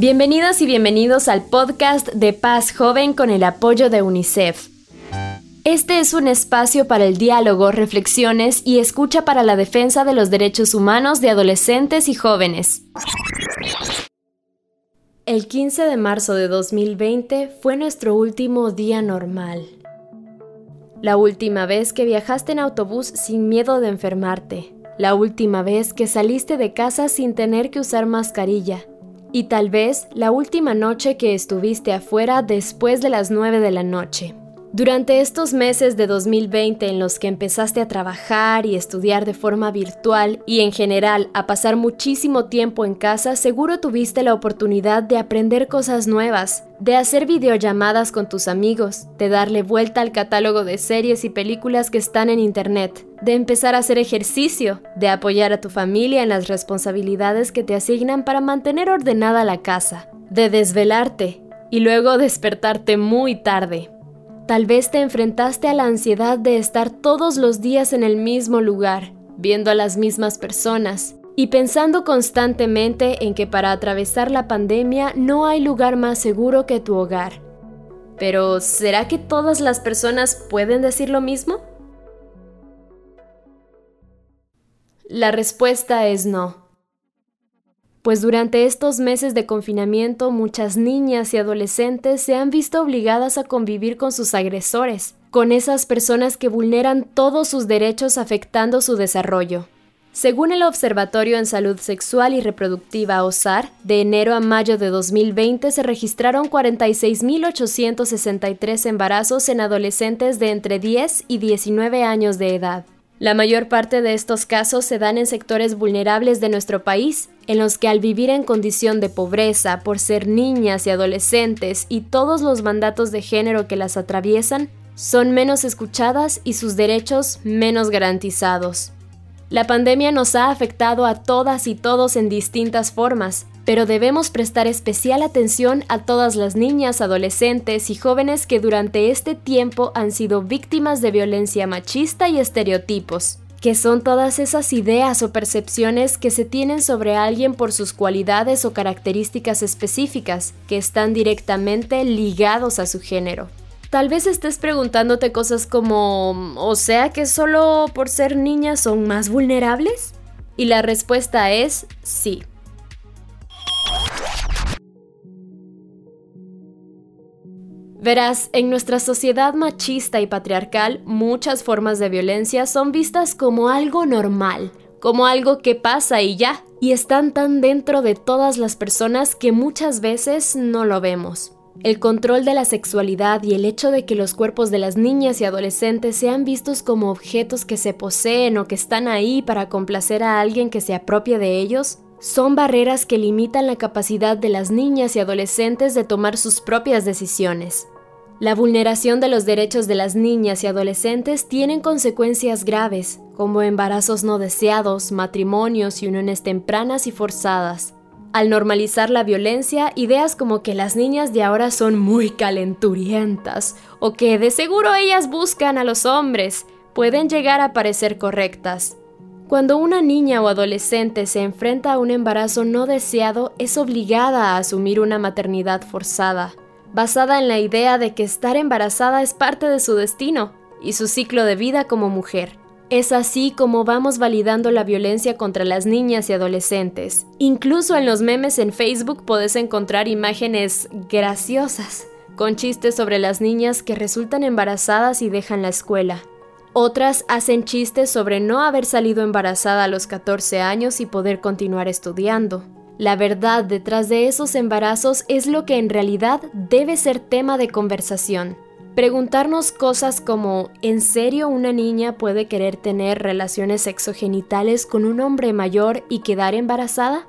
Bienvenidas y bienvenidos al podcast de Paz Joven con el apoyo de UNICEF. Este es un espacio para el diálogo, reflexiones y escucha para la defensa de los derechos humanos de adolescentes y jóvenes. El 15 de marzo de 2020 fue nuestro último día normal. La última vez que viajaste en autobús sin miedo de enfermarte. La última vez que saliste de casa sin tener que usar mascarilla y tal vez la última noche que estuviste afuera después de las 9 de la noche. Durante estos meses de 2020 en los que empezaste a trabajar y estudiar de forma virtual y en general a pasar muchísimo tiempo en casa, seguro tuviste la oportunidad de aprender cosas nuevas, de hacer videollamadas con tus amigos, de darle vuelta al catálogo de series y películas que están en Internet, de empezar a hacer ejercicio, de apoyar a tu familia en las responsabilidades que te asignan para mantener ordenada la casa, de desvelarte y luego despertarte muy tarde Tal vez te enfrentaste a la ansiedad de estar todos los días en el mismo lugar, viendo a las mismas personas y pensando constantemente en que para atravesar la pandemia no hay lugar más seguro que tu hogar. Pero, ¿será que todas las personas pueden decir lo mismo? La respuesta es no pues durante estos meses de confinamiento muchas niñas y adolescentes se han visto obligadas a convivir con sus agresores, con esas personas que vulneran todos sus derechos afectando su desarrollo. Según el Observatorio en Salud Sexual y Reproductiva OSAR, de enero a mayo de 2020 se registraron 46.863 embarazos en adolescentes de entre 10 y 19 años de edad. La mayor parte de estos casos se dan en sectores vulnerables de nuestro país, en los que al vivir en condición de pobreza, por ser niñas y adolescentes y todos los mandatos de género que las atraviesan, son menos escuchadas y sus derechos menos garantizados. La pandemia nos ha afectado a todas y todos en distintas formas, pero debemos prestar especial atención a todas las niñas, adolescentes y jóvenes que durante este tiempo han sido víctimas de violencia machista y estereotipos, que son todas esas ideas o percepciones que se tienen sobre alguien por sus cualidades o características específicas, que están directamente ligados a su género. Tal vez estés preguntándote cosas como, o sea que solo por ser niñas son más vulnerables? Y la respuesta es sí. Verás, en nuestra sociedad machista y patriarcal, muchas formas de violencia son vistas como algo normal, como algo que pasa y ya, y están tan dentro de todas las personas que muchas veces no lo vemos. El control de la sexualidad y el hecho de que los cuerpos de las niñas y adolescentes sean vistos como objetos que se poseen o que están ahí para complacer a alguien que se apropie de ellos, son barreras que limitan la capacidad de las niñas y adolescentes de tomar sus propias decisiones. La vulneración de los derechos de las niñas y adolescentes tienen consecuencias graves, como embarazos no deseados, matrimonios y uniones tempranas y forzadas. Al normalizar la violencia, ideas como que las niñas de ahora son muy calenturientas o que de seguro ellas buscan a los hombres pueden llegar a parecer correctas. Cuando una niña o adolescente se enfrenta a un embarazo no deseado, es obligada a asumir una maternidad forzada basada en la idea de que estar embarazada es parte de su destino y su ciclo de vida como mujer. Es así como vamos validando la violencia contra las niñas y adolescentes. Incluso en los memes en Facebook puedes encontrar imágenes graciosas, con chistes sobre las niñas que resultan embarazadas y dejan la escuela. Otras hacen chistes sobre no haber salido embarazada a los 14 años y poder continuar estudiando. La verdad detrás de esos embarazos es lo que en realidad debe ser tema de conversación. Preguntarnos cosas como ¿en serio una niña puede querer tener relaciones sexogenitales con un hombre mayor y quedar embarazada?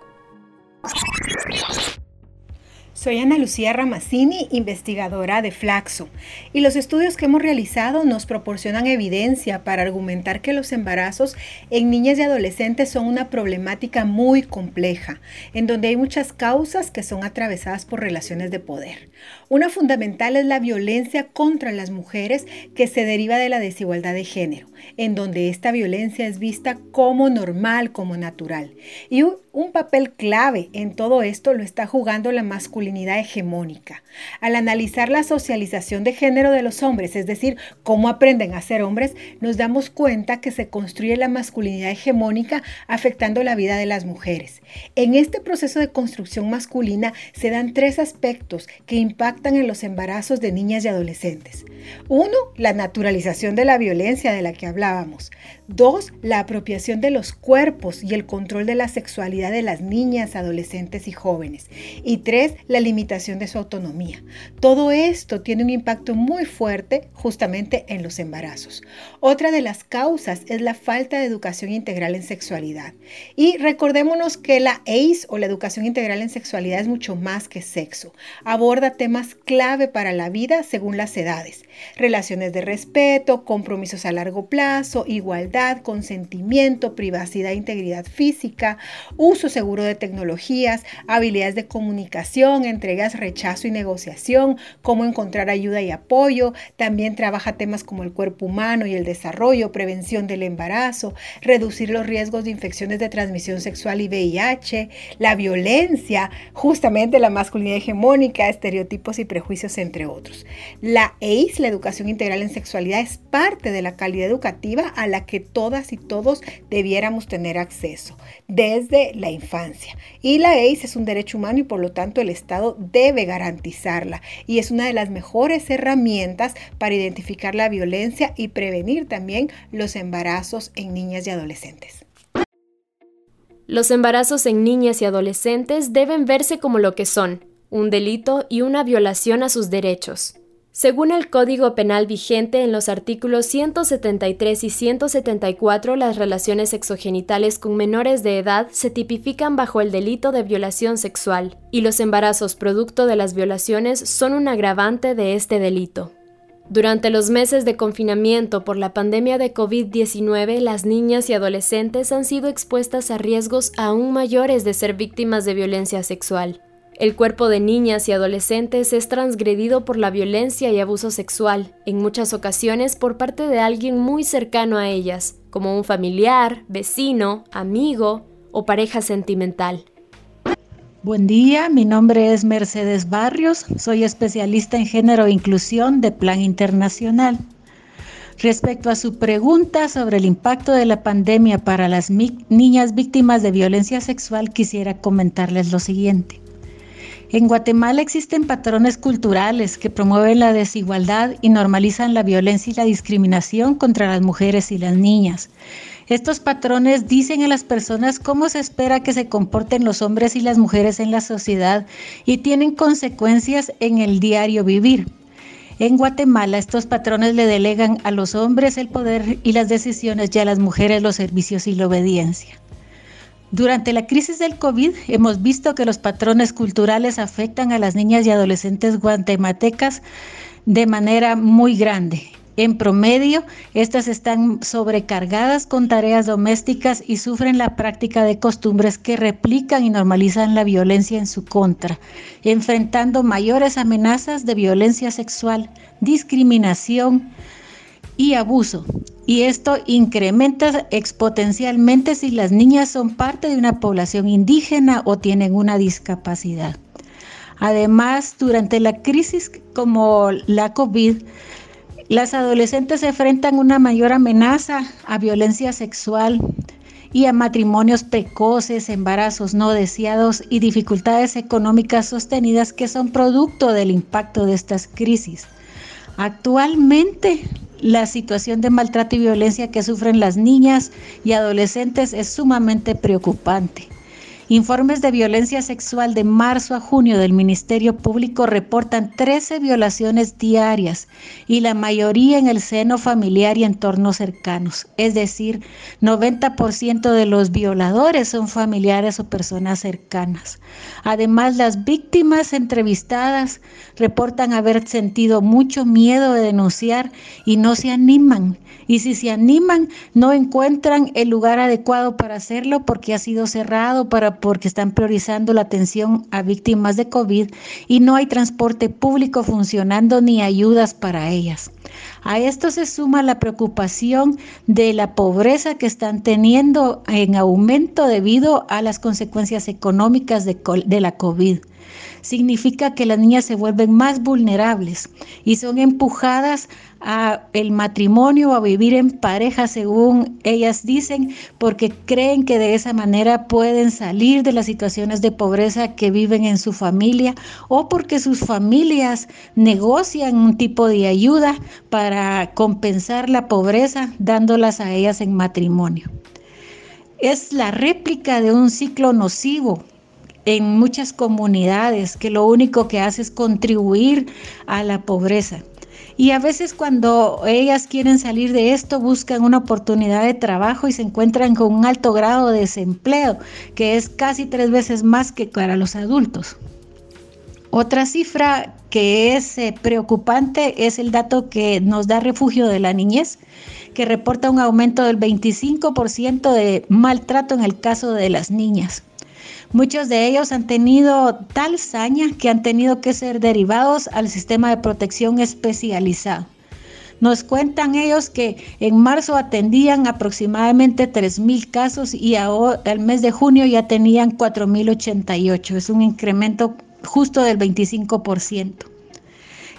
Soy Ana Lucía Ramazzini, investigadora de Flaxo, y los estudios que hemos realizado nos proporcionan evidencia para argumentar que los embarazos en niñas y adolescentes son una problemática muy compleja, en donde hay muchas causas que son atravesadas por relaciones de poder. Una fundamental es la violencia contra las mujeres que se deriva de la desigualdad de género, en donde esta violencia es vista como normal, como natural. Y Un papel clave en todo esto lo está jugando la masculinidad hegemónica. Al analizar la socialización de género de los hombres, es decir, cómo aprenden a ser hombres, nos damos cuenta que se construye la masculinidad hegemónica afectando la vida de las mujeres. En este proceso de construcción masculina se dan tres aspectos que impactan en los embarazos de niñas y adolescentes. Uno, la naturalización de la violencia de la que hablábamos. Dos, la apropiación de los cuerpos y el control de la sexualidad de las niñas, adolescentes y jóvenes. Y tres, la limitación de su autonomía. Todo esto tiene un impacto muy fuerte justamente en los embarazos. Otra de las causas es la falta de educación integral en sexualidad. Y recordémonos que la ACE o la educación integral en sexualidad es mucho más que sexo. Aborda temas clave para la vida según las edades. Relaciones de respeto, compromisos a largo plazo, igualdad, consentimiento, privacidad e integridad física, uso seguro de tecnologías, habilidades de comunicación, entregas, rechazo y negociación, cómo encontrar ayuda y apoyo. También trabaja temas como el cuerpo humano y el desarrollo, prevención del embarazo, reducir los riesgos de infecciones de transmisión sexual y VIH, la violencia, justamente la masculinidad hegemónica, estereotipos y prejuicios, entre otros. La ACE, la educación integral en sexualidad, es parte de la calidad educativa a la que todas y todos debiéramos tener acceso desde la infancia. Y la ACE es un derecho humano y por lo tanto el Estado debe garantizarla y es una de las mejores herramientas para identificar la violencia y prevenir también los embarazos en niñas y adolescentes. Los embarazos en niñas y adolescentes deben verse como lo que son, un delito y una violación a sus derechos. Según el Código Penal vigente en los artículos 173 y 174, las relaciones sexogenitales con menores de edad se tipifican bajo el delito de violación sexual, y los embarazos producto de las violaciones son un agravante de este delito. Durante los meses de confinamiento por la pandemia de COVID-19, las niñas y adolescentes han sido expuestas a riesgos aún mayores de ser víctimas de violencia sexual. El cuerpo de niñas y adolescentes es transgredido por la violencia y abuso sexual, en muchas ocasiones por parte de alguien muy cercano a ellas, como un familiar, vecino, amigo o pareja sentimental. Buen día, mi nombre es Mercedes Barrios, soy especialista en género e inclusión de Plan Internacional. Respecto a su pregunta sobre el impacto de la pandemia para las niñas víctimas de violencia sexual, quisiera comentarles lo siguiente. En Guatemala existen patrones culturales que promueven la desigualdad y normalizan la violencia y la discriminación contra las mujeres y las niñas. Estos patrones dicen a las personas cómo se espera que se comporten los hombres y las mujeres en la sociedad y tienen consecuencias en el diario vivir. En Guatemala estos patrones le delegan a los hombres el poder y las decisiones y a las mujeres los servicios y la obediencia. Durante la crisis del COVID hemos visto que los patrones culturales afectan a las niñas y adolescentes guatemaltecas de manera muy grande. En promedio, estas están sobrecargadas con tareas domésticas y sufren la práctica de costumbres que replican y normalizan la violencia en su contra, enfrentando mayores amenazas de violencia sexual, discriminación y abuso, y esto incrementa exponencialmente si las niñas son parte de una población indígena o tienen una discapacidad. Además, durante la crisis como la COVID, las adolescentes enfrentan una mayor amenaza a violencia sexual y a matrimonios precoces, embarazos no deseados y dificultades económicas sostenidas que son producto del impacto de estas crisis. Actualmente, la situación de maltrato y violencia que sufren las niñas y adolescentes es sumamente preocupante. Informes de violencia sexual de marzo a junio del Ministerio Público reportan 13 violaciones diarias y la mayoría en el seno familiar y entornos cercanos. Es decir, 90% de los violadores son familiares o personas cercanas. Además, las víctimas entrevistadas reportan haber sentido mucho miedo de denunciar y no se animan. Y si se animan, no encuentran el lugar adecuado para hacerlo porque ha sido cerrado para porque están priorizando la atención a víctimas de COVID y no hay transporte público funcionando ni ayudas para ellas. A esto se suma la preocupación de la pobreza que están teniendo en aumento debido a las consecuencias económicas de, la COVID significa que las niñas se vuelven más vulnerables y son empujadas a el matrimonio a vivir en pareja según ellas dicen porque creen que de esa manera pueden salir de las situaciones de pobreza que viven en su familia o porque sus familias negocian un tipo de ayuda para compensar la pobreza dándolas a ellas en matrimonio. Es la réplica de un ciclo nocivo en muchas comunidades que lo único que hace es contribuir a la pobreza. Y a veces cuando ellas quieren salir de esto buscan una oportunidad de trabajo y se encuentran con un alto grado de desempleo, que es casi tres veces más que para los adultos. Otra cifra que es eh, preocupante es el dato que nos da Refugio de la Niñez, que reporta un aumento del 25% de maltrato en el caso de las niñas. Muchos de ellos han tenido tal saña que han tenido que ser derivados al sistema de protección especializado. Nos cuentan ellos que en marzo atendían aproximadamente 3.000 casos y ahora, el mes de junio ya tenían 4.088. Es un incremento justo del 25%.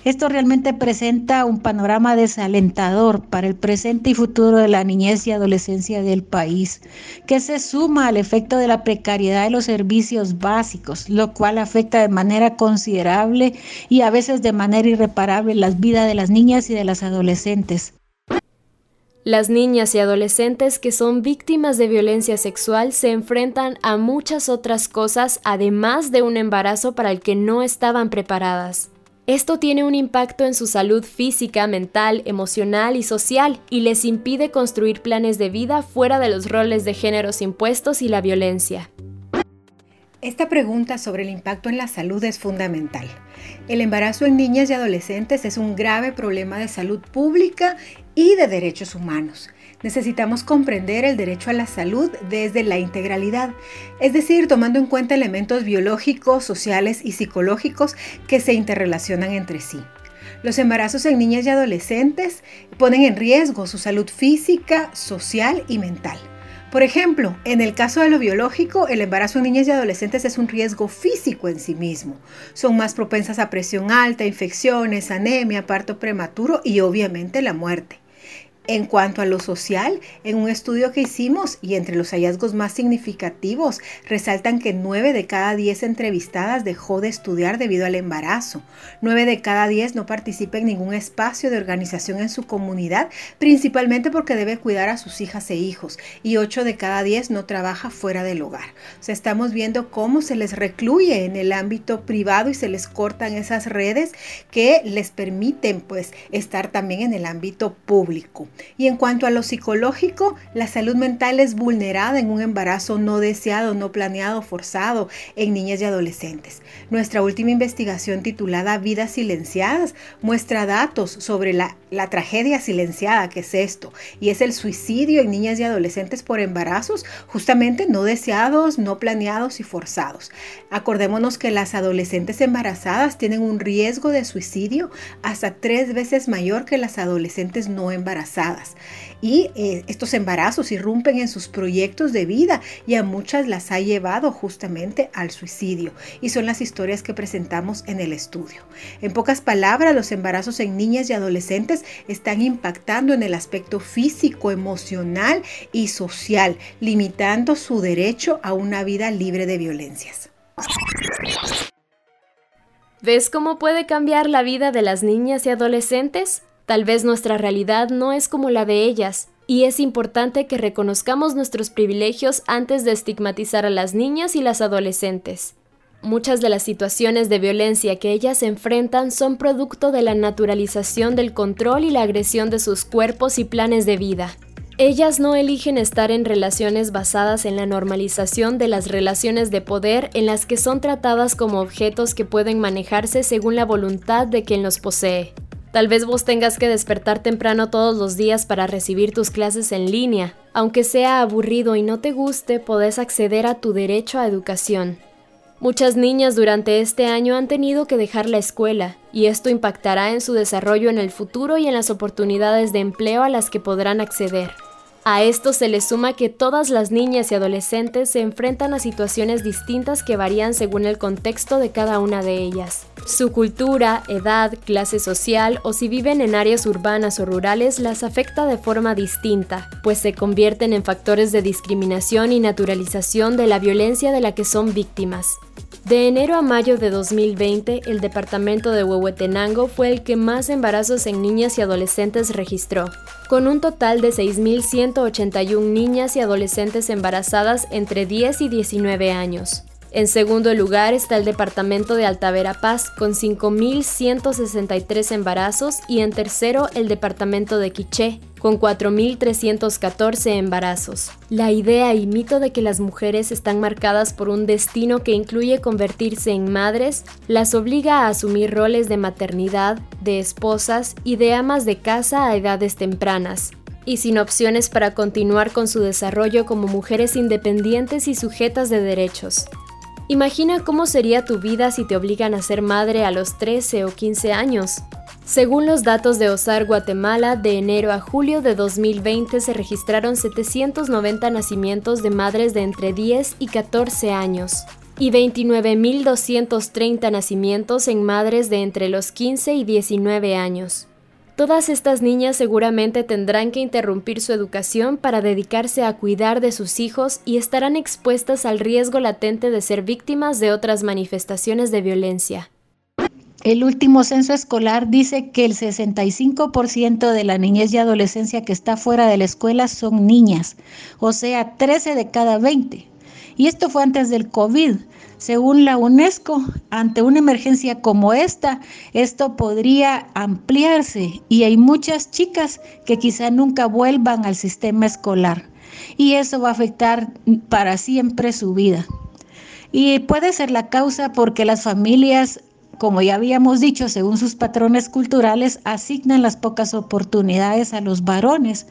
Esto realmente presenta un panorama desalentador para el presente y futuro de la niñez y adolescencia del país, que se suma al efecto de la precariedad de los servicios básicos, lo cual afecta de manera considerable y a veces de manera irreparable las vidas de las niñas y de las adolescentes. Las niñas y adolescentes que son víctimas de violencia sexual se enfrentan a muchas otras cosas además de un embarazo para el que no estaban preparadas. Esto tiene un impacto en su salud física, mental, emocional y social y les impide construir planes de vida fuera de los roles de géneros impuestos y la violencia. Esta pregunta sobre el impacto en la salud es fundamental. El embarazo en niñas y adolescentes es un grave problema de salud pública y de derechos humanos. Necesitamos comprender el derecho a la salud desde la integralidad, es decir, tomando en cuenta elementos biológicos, sociales y psicológicos que se interrelacionan entre sí. Los embarazos en niñas y adolescentes ponen en riesgo su salud física, social y mental. Por ejemplo, en el caso de lo biológico, el embarazo en niñas y adolescentes es un riesgo físico en sí mismo. Son más propensas a presión alta, infecciones, anemia, parto prematuro y obviamente la muerte. En cuanto a lo social, en un estudio que hicimos y entre los hallazgos más significativos, resaltan que 9 de cada 10 entrevistadas dejó de estudiar debido al embarazo. 9 de cada 10 no participa en ningún espacio de organización en su comunidad, principalmente porque debe cuidar a sus hijas e hijos. Y 8 de cada 10 no trabaja fuera del hogar. O sea, estamos viendo cómo se les recluye en el ámbito privado y se les cortan esas redes que les permiten pues estar también en el ámbito público. Y en cuanto a lo psicológico, la salud mental es vulnerada en un embarazo no deseado, no planeado, forzado en niñas y adolescentes. Nuestra última investigación titulada Vidas silenciadas muestra datos sobre la, tragedia silenciada que es esto, y es el suicidio en niñas y adolescentes por embarazos justamente no deseados, no planeados y forzados. Acordémonos que las adolescentes embarazadas tienen un riesgo de suicidio hasta tres veces mayor que las adolescentes no embarazadas y eh, estos embarazos irrumpen en sus proyectos de vida y a muchas las ha llevado justamente al suicidio. Y son las historias que presentamos en el estudio. En pocas palabras, los embarazos en niñas y adolescentes están impactando en el aspecto físico, emocional y social, limitando su derecho a una vida libre de violencias. ¿Ves cómo puede cambiar la vida de las niñas y adolescentes? Tal vez nuestra realidad no es como la de ellas, y es importante que reconozcamos nuestros privilegios antes de estigmatizar a las niñas y las adolescentes. Muchas de las situaciones de violencia que ellas enfrentan son producto de la naturalización del control y la agresión de sus cuerpos y planes de vida. Ellas no eligen estar en relaciones basadas en la normalización de las relaciones de poder en las que son tratadas como objetos que pueden manejarse según la voluntad de quien los posee. Tal vez vos tengas que despertar temprano todos los días para recibir tus clases en línea. Aunque sea aburrido y no te guste, podés acceder a tu derecho a educación. Muchas niñas durante este año han tenido que dejar la escuela, y esto impactará en su desarrollo en el futuro y en las oportunidades de empleo a las que podrán acceder. A esto se le suma que todas las niñas y adolescentes se enfrentan a situaciones distintas que varían según el contexto de cada una de ellas. Su cultura, edad, clase social o si viven en áreas urbanas o rurales las afecta de forma distinta, pues se convierten en factores de discriminación y naturalización de la violencia de la que son víctimas. De enero a mayo de 2020, el departamento de Huehuetenango fue el que más embarazos en niñas y adolescentes registró, con un total de 6.181 niñas y adolescentes embarazadas entre 10 y 19 años. En segundo lugar está el departamento de Altavera Paz con 5.163 embarazos y en tercero el departamento de Quiché con 4.314 embarazos. La idea y mito de que las mujeres están marcadas por un destino que incluye convertirse en madres las obliga a asumir roles de maternidad, de esposas y de amas de casa a edades tempranas, y sin opciones para continuar con su desarrollo como mujeres independientes y sujetas de derechos. Imagina cómo sería tu vida si te obligan a ser madre a los 13 o 15 años. Según los datos de OSAR Guatemala, de enero a julio de 2020 se registraron 790 nacimientos de madres de entre 10 y 14 años y 29.230 nacimientos en madres de entre los 15 y 19 años. Todas estas niñas seguramente tendrán que interrumpir su educación para dedicarse a cuidar de sus hijos y estarán expuestas al riesgo latente de ser víctimas de otras manifestaciones de violencia. El último censo escolar dice que el 65% de la niñez y adolescencia que está fuera de la escuela son niñas, o sea, 13 de cada 20. Y esto fue antes del COVID. Según la UNESCO, ante una emergencia como esta, esto podría ampliarse y hay muchas chicas que quizá nunca vuelvan al sistema escolar y eso va a afectar para siempre su vida. Y puede ser la causa porque las familias, como ya habíamos dicho, según sus patrones culturales, asignan las pocas oportunidades a los varones,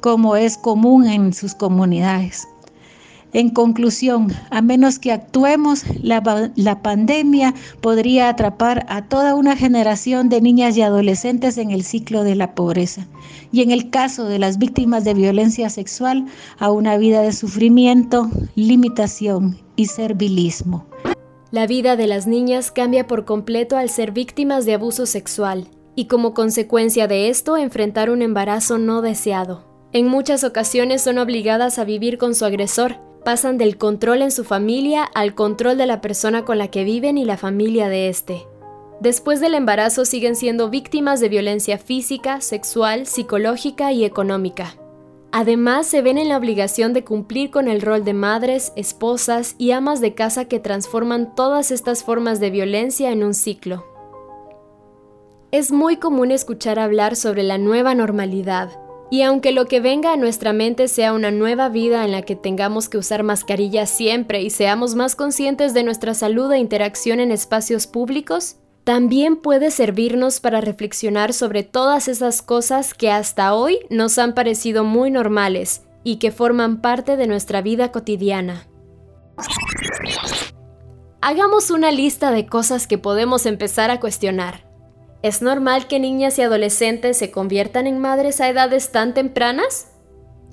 como es común en sus comunidades. En conclusión, a menos que actuemos, la, pandemia podría atrapar a toda una generación de niñas y adolescentes en el ciclo de la pobreza. Y en el caso de las víctimas de violencia sexual, a una vida de sufrimiento, limitación y servilismo. La vida de las niñas cambia por completo al ser víctimas de abuso sexual y como consecuencia de esto enfrentar un embarazo no deseado. En muchas ocasiones son obligadas a vivir con su agresor, pasan del control en su familia al control de la persona con la que viven y la familia de éste. Después del embarazo siguen siendo víctimas de violencia física, sexual, psicológica y económica. Además, se ven en la obligación de cumplir con el rol de madres, esposas y amas de casa que transforman todas estas formas de violencia en un ciclo. Es muy común escuchar hablar sobre la nueva normalidad, y aunque lo que venga a nuestra mente sea una nueva vida en la que tengamos que usar mascarilla siempre y seamos más conscientes de nuestra salud e interacción en espacios públicos, también puede servirnos para reflexionar sobre todas esas cosas que hasta hoy nos han parecido muy normales y que forman parte de nuestra vida cotidiana. Hagamos una lista de cosas que podemos empezar a cuestionar. ¿Es normal que niñas y adolescentes se conviertan en madres a edades tan tempranas?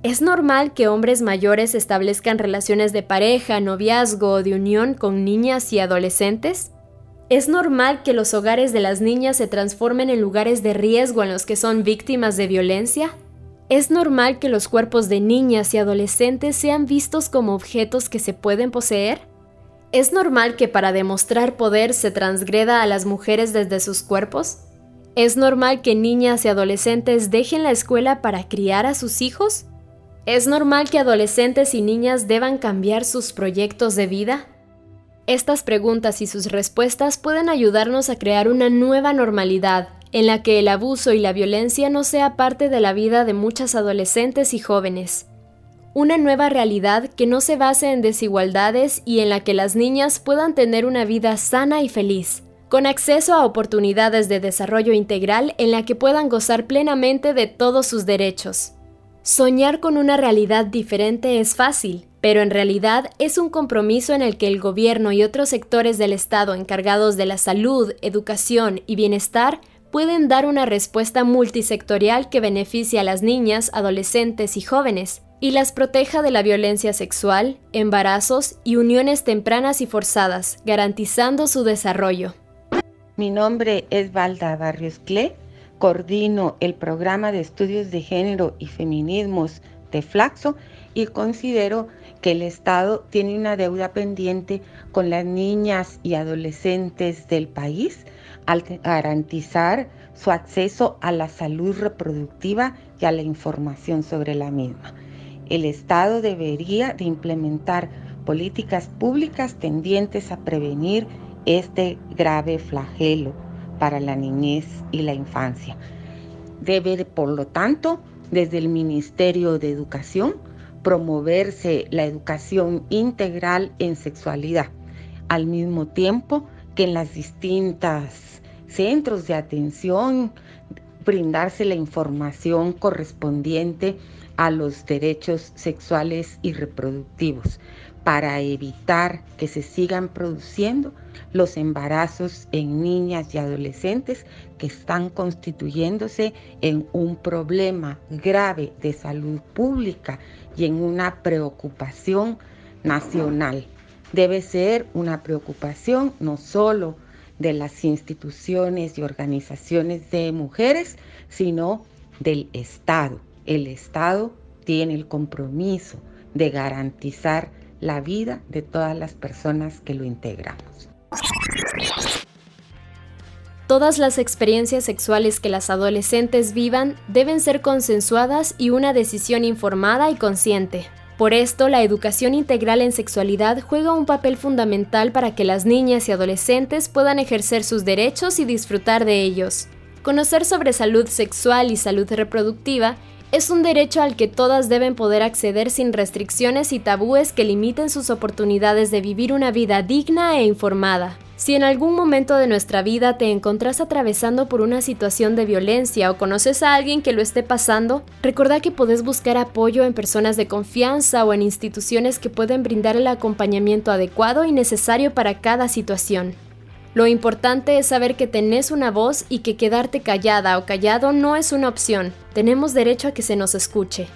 ¿Es normal que hombres mayores establezcan relaciones de pareja, noviazgo o de unión con niñas y adolescentes? ¿Es normal que los hogares de las niñas se transformen en lugares de riesgo en los que son víctimas de violencia? ¿Es normal que los cuerpos de niñas y adolescentes sean vistos como objetos que se pueden poseer? ¿Es normal que para demostrar poder se transgreda a las mujeres desde sus cuerpos? ¿Es normal que niñas y adolescentes dejen la escuela para criar a sus hijos? ¿Es normal que adolescentes y niñas deban cambiar sus proyectos de vida? Estas preguntas y sus respuestas pueden ayudarnos a crear una nueva normalidad en la que el abuso y la violencia no sea parte de la vida de muchas adolescentes y jóvenes una nueva realidad que no se base en desigualdades y en la que las niñas puedan tener una vida sana y feliz, con acceso a oportunidades de desarrollo integral en la que puedan gozar plenamente de todos sus derechos. Soñar con una realidad diferente es fácil, pero en realidad es un compromiso en el que el gobierno y otros sectores del Estado encargados de la salud, educación y bienestar pueden dar una respuesta multisectorial que beneficie a las niñas, adolescentes y jóvenes, y las proteja de la violencia sexual, embarazos y uniones tempranas y forzadas, garantizando su desarrollo. Mi nombre es Valda Barrios Cle, coordino el programa de estudios de género y feminismos de Flaxo y considero que el Estado tiene una deuda pendiente con las niñas y adolescentes del país al garantizar su acceso a la salud reproductiva y a la información sobre la misma. El Estado debería de implementar políticas públicas tendientes a prevenir este grave flagelo para la niñez y la infancia. Debe, por lo tanto, desde el Ministerio de Educación, promoverse la educación integral en sexualidad, al mismo tiempo que en las distintas centros de atención brindarse la información correspondiente a los derechos sexuales y reproductivos para evitar que se sigan produciendo los embarazos en niñas y adolescentes que están constituyéndose en un problema grave de salud pública y en una preocupación nacional. Debe ser una preocupación no solo de las instituciones y organizaciones de mujeres, sino del Estado. El Estado tiene el compromiso de garantizar la vida de todas las personas que lo integramos. Todas las experiencias sexuales que las adolescentes vivan deben ser consensuadas y una decisión informada y consciente. Por esto, la educación integral en sexualidad juega un papel fundamental para que las niñas y adolescentes puedan ejercer sus derechos y disfrutar de ellos. Conocer sobre salud sexual y salud reproductiva es un derecho al que todas deben poder acceder sin restricciones y tabúes que limiten sus oportunidades de vivir una vida digna e informada. Si en algún momento de nuestra vida te encontrás atravesando por una situación de violencia o conoces a alguien que lo esté pasando, recuerda que podés buscar apoyo en personas de confianza o en instituciones que pueden brindar el acompañamiento adecuado y necesario para cada situación. Lo importante es saber que tenés una voz y que quedarte callada o callado no es una opción. Tenemos derecho a que se nos escuche.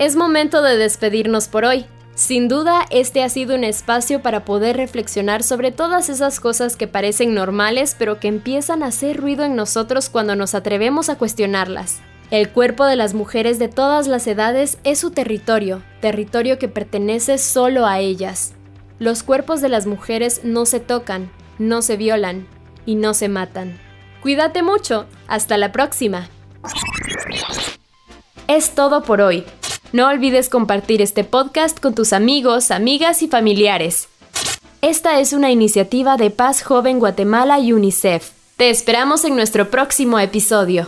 Es momento de despedirnos por hoy. Sin duda, este ha sido un espacio para poder reflexionar sobre todas esas cosas que parecen normales pero que empiezan a hacer ruido en nosotros cuando nos atrevemos a cuestionarlas. El cuerpo de las mujeres de todas las edades es su territorio, territorio que pertenece solo a ellas. Los cuerpos de las mujeres no se tocan, no se violan y no se matan. Cuídate mucho, hasta la próxima. Es todo por hoy. No olvides compartir este podcast con tus amigos, amigas y familiares. Esta es una iniciativa de Paz Joven Guatemala y UNICEF. Te esperamos en nuestro próximo episodio.